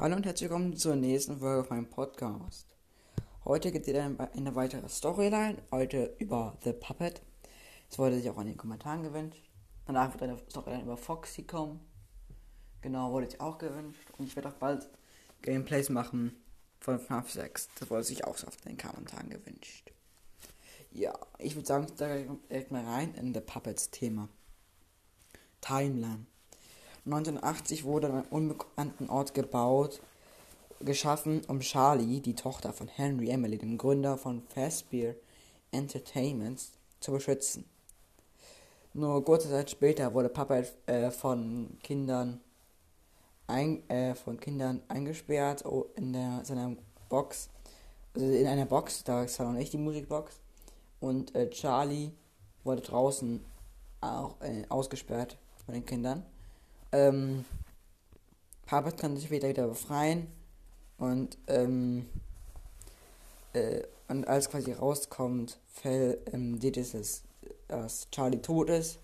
Hallo und herzlich willkommen zur nächsten Folge auf meinem Podcast. Heute geht es wieder eine weitere Storyline, heute über The Puppet. Es wurde sich auch in den Kommentaren gewünscht. Danach wird eine Storyline über Foxy kommen. Genau, wurde sich auch gewünscht. Und ich werde auch bald Gameplays machen von FNAF 6. Das wurde sich auch so in den Kommentaren gewünscht. Ja, ich würde sagen, direkt mal rein in The Puppets Thema. Timeline. 1980 wurde an einem unbekannten Ort gebaut, geschaffen, um Charlie, die Tochter von Henry Emily, dem Gründer von Fazbear Entertainment, zu beschützen. Nur kurze Zeit später wurde Papa äh, von Kindern ein, äh, von Kindern eingesperrt oh, in der, seiner Box, also in einer Box, da ist noch nicht die Musikbox. Und äh, Charlie wurde draußen auch äh, ausgesperrt von den Kindern. Ähm, Papa kann sich später wieder befreien und ähm, äh, und als quasi rauskommt, fällt, ähm, sieht es, dass Charlie tot ist.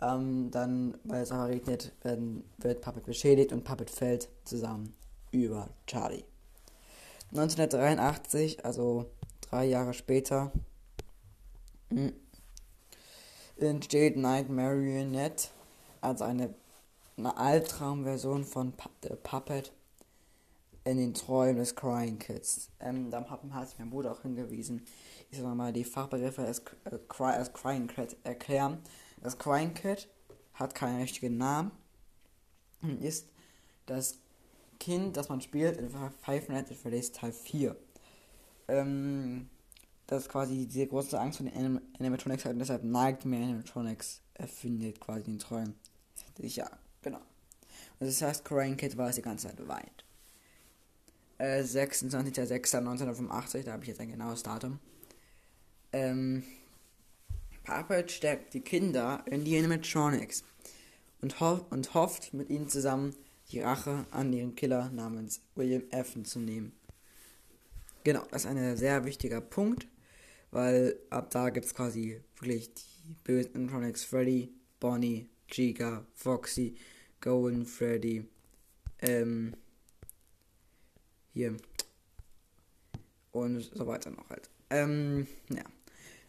Ähm, dann, weil es aber regnet, werden, wird Puppet beschädigt und Puppet fällt zusammen über Charlie. 1983, also drei Jahre später, hm, entsteht Night Marionette als eine eine Albtraumversion von The Puppet in den Träumen des Crying Kids. Ähm, da hat sich mein Bruder auch hingewiesen. Ich soll mal die Fachbegriffe als, äh, Cry, als Crying Kid erklären. Das Crying Kid hat keinen richtigen Namen und ist das Kind, das man spielt in Five Nights at Freddy's Teil 4. Ähm, das ist quasi diese große Angst vor den Animatronics hat und deshalb Nightmare Animatronics erfindet quasi den Träumen. Ja, Genau. Und das heißt, Crying Kid war es die ganze Zeit beweint. Äh, 26.06.1985, da habe ich jetzt ein genaues Datum. Ähm, Puppet stärkt die Kinder in die Animatronics und, ho und hofft, mit ihnen zusammen die Rache an ihren Killer namens William Effen zu nehmen. Genau, das ist ein sehr wichtiger Punkt, weil ab da gibt es quasi wirklich die bösen Animatronics Freddy, Bonnie, Chica, Foxy, Golden Freddy, ähm, hier und so weiter noch halt. Ähm, ja.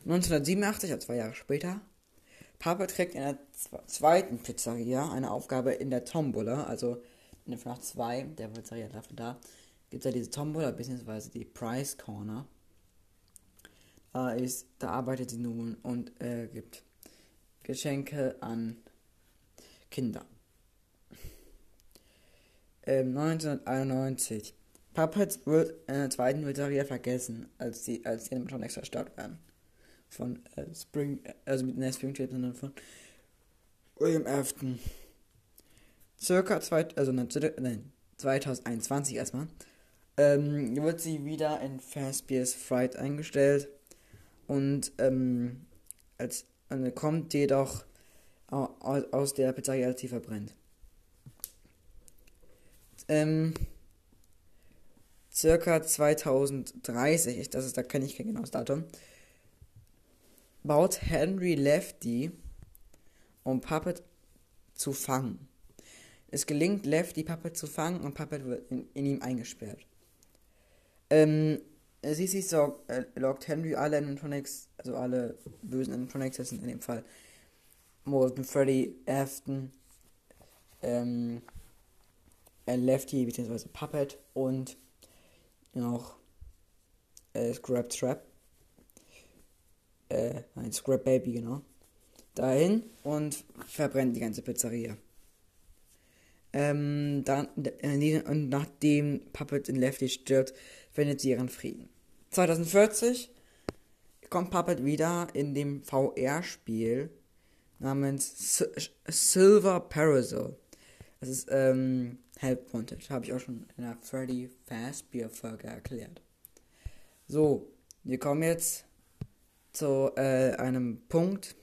1987, also zwei Jahre später, Papa trägt in der zweiten Pizzeria eine Aufgabe in der Tombola, also in der FNAF 2, der Pizzeria dafür da, gibt es ja diese Tombola, beziehungsweise die Price Corner. Da, ist, da arbeitet sie nun und äh, gibt Geschenke an Kinder. Ähm, 1991. Puppets wird in der zweiten Pizzeria vergessen, als die, als die Animatronics zerstört werden. Von äh, Spring, also mit der Spring Trip, sondern von William Afton. Circa zwei, also nein, 2021 erstmal. Ähm, wird sie wieder in Fazbear's Fright eingestellt und ähm, als äh, kommt jedoch aus der Pizzeria, sie verbrennt. Ähm, circa 2030, das ist, da kenne ich kein genaues Datum, baut Henry Lefty, um Puppet zu fangen. Es gelingt Lefty, Puppet zu fangen und Puppet wird in, in ihm eingesperrt. Ähm, CC so, äh, lockt Henry alle Animatronics, also alle bösen Animatronics, in dem Fall Morgan, Freddy, Afton, ähm, Lefty bzw. Puppet und noch äh, Scrap Trap. Äh, nein, Scrap Baby, genau. Dahin und verbrennt die ganze Pizzeria. Ähm, dann, äh, und nachdem Puppet in Lefty stirbt, findet sie ihren Frieden. 2040 kommt Puppet wieder in dem VR-Spiel namens S Silver Parasol. Das ist ähm, Help Wanted. Habe ich auch schon in der Freddy Fazbear Folge erklärt. So, wir kommen jetzt zu äh, einem Punkt,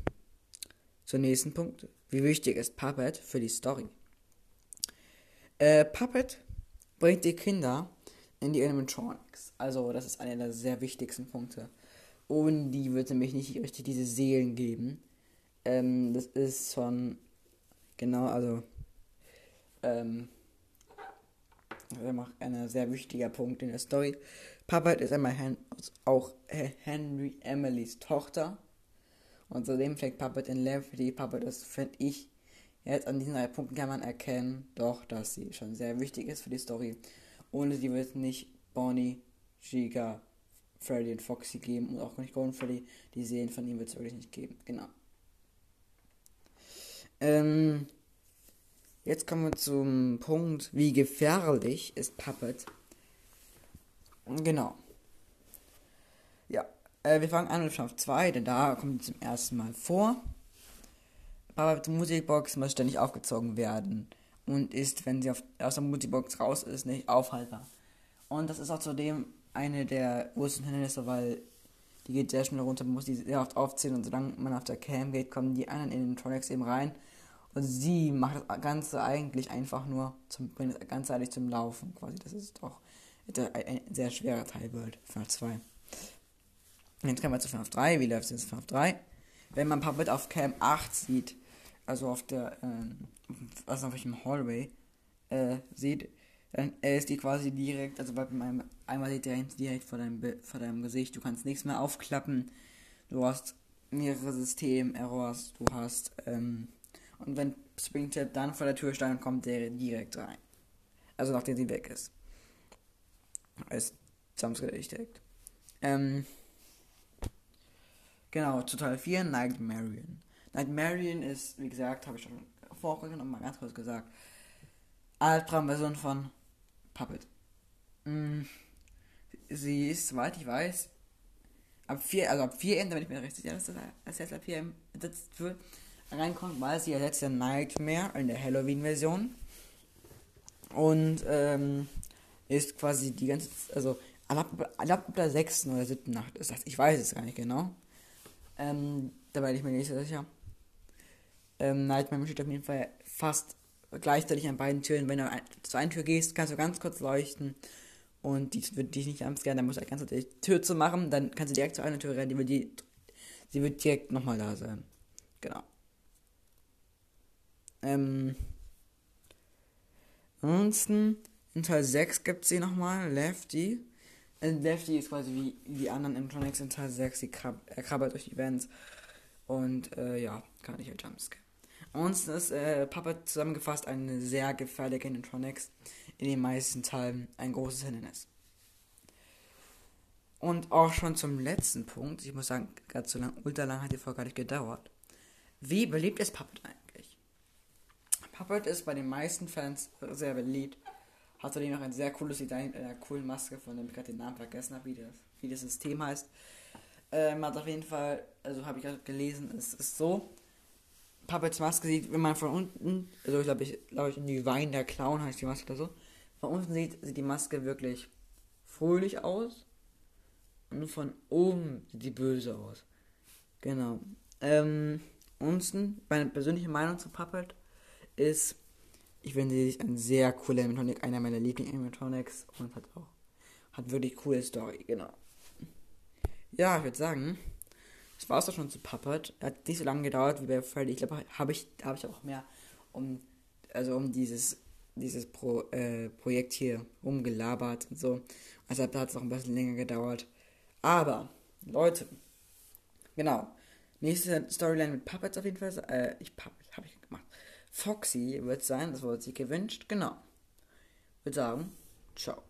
zum nächsten Punkt. Wie wichtig ist Puppet für die Story? Äh, Puppet bringt die Kinder in die Animatronics. Also, das ist einer der sehr wichtigsten Punkte. Ohne die wird nämlich nicht richtig diese Seelen geben. Ähm, das ist schon genau, also ähm, Das ist ein sehr wichtiger Punkt in der Story. Puppet ist einmal Hen auch Henry Emilys Tochter. Und zudem fängt Puppet in Levity. Puppet ist, finde ich, jetzt an diesen drei Punkten kann man erkennen, doch, dass sie schon sehr wichtig ist für die Story. Ohne sie wird es nicht Bonnie, Giga, Freddy und Foxy geben und auch nicht Golden Freddy. Die Serien von ihm wird es wirklich nicht geben. Genau. Ähm, jetzt kommen wir zum Punkt, wie gefährlich ist Puppet. Genau. Ja, äh, wir fangen an mit Schlaf 2, denn da kommt zum ersten Mal vor. Puppets Musikbox muss ständig aufgezogen werden und ist, wenn sie auf, aus der Musikbox raus ist, nicht aufhaltbar. Und das ist auch zudem eine der größten Hindernisse, weil die geht sehr schnell runter, man muss die sehr oft aufziehen und solange man auf der Cam geht, kommen die anderen in den Tronics eben rein und sie macht das Ganze eigentlich einfach nur zum, bringt das Ganze eigentlich zum Laufen quasi. Das ist doch ein sehr schwerer Teil wird, FNAF 2. Jetzt kommen wir zu FNAF 3. Wie läuft es jetzt FNAF 3? Wenn man Puppet auf Cam 8 sieht, also auf der, ähm, was auf welchem Hallway äh, sieht, dann äh, ist die quasi direkt, also bei meinem, einmal sieht der direkt vor deinem, vor deinem Gesicht, du kannst nichts mehr aufklappen, du hast mehrere System-Errors, du hast, ähm, und wenn Springtrap dann vor der Tür steht, dann kommt der direkt rein. Also nachdem sie weg ist. Als Jumpscare direkt. Ähm, genau, zu Teil 4, Night Marion. Night Marion ist, wie gesagt, habe ich schon vorher noch mal ganz kurz gesagt, Albtraum-Version von Puppet. Mm, sie ist, soweit ich weiß, ab 4, also ab 4 Ende, wenn ich mir recht sicher, dass das jetzt ab 4 ersetzt wird, reinkommt, weil sie ersetzt ja Nightmare in der Halloween-Version. Und ähm, ist quasi die ganze, also ab, der 6. oder 7. Nacht ist das. Ich weiß es gar nicht genau. Ähm, da werde ich mir nicht so sicher. Ähm, Nightmare steht auf jeden Fall fast gleichzeitig an beiden Türen. Wenn du zu einer Tür gehst, kannst du ganz kurz leuchten. Und die wird dich nicht gerne, dann musst du ganz kurz die Tür zu machen. Dann kannst du direkt zu einer Tür rennen. Die wird die, sie wird direkt nochmal da sein. Genau. Ähm, ansonsten, in Teil 6 gibt es sie nochmal, Lefty. Äh, Lefty ist quasi wie die anderen Animatronics in Teil 6, sie krab er krabbelt durch die Vents. Und äh, ja, kann ich halt Jumpscare. Ansonsten ist äh, Puppet zusammengefasst eine sehr gefährliche Animatronics, in den meisten Teilen ein großes Hindernis. Und auch schon zum letzten Punkt, ich muss sagen, gerade so lang, ultra lang hat die Folge gar nicht gedauert. Wie beliebt ist Puppet eigentlich? Puppet ist bei den meisten Fans sehr beliebt. Hat zudem noch ein sehr cooles Design mit einer coolen Maske, von dem ich gerade den Namen vergessen habe, wie das, wie das System heißt. Ähm, hat auf jeden Fall, also habe ich gerade gelesen, es ist so. Puppets Maske sieht, wenn man von unten, also ich glaube, ich glaube, ich in die Wein der Clown heißt die Maske oder so. Von unten sieht, sieht die Maske wirklich fröhlich aus. Und von oben sieht die böse aus. Genau. Ähm, ansonsten, meine persönliche Meinung zu Puppet ist, ich finde sie ein sehr cooler Animatronic, einer meiner Lieblings-Animatronics und hat auch, hat wirklich coole Story, genau. Ja, ich würde sagen, das war es doch schon zu Puppet. Hat nicht so lange gedauert wie bei Freddy. Ich glaube, habe ich, habe ich auch mehr um, also um dieses, dieses Pro, äh, Projekt hier rumgelabert und so. Also hat es auch ein bisschen länger gedauert. Aber, Leute, genau. Nächste Storyline mit Puppets auf jeden Fall. Äh, ich Puppet, habe ich gemacht. Foxy wird sein, das wurde sich gewünscht, genau. Würde sagen, ciao.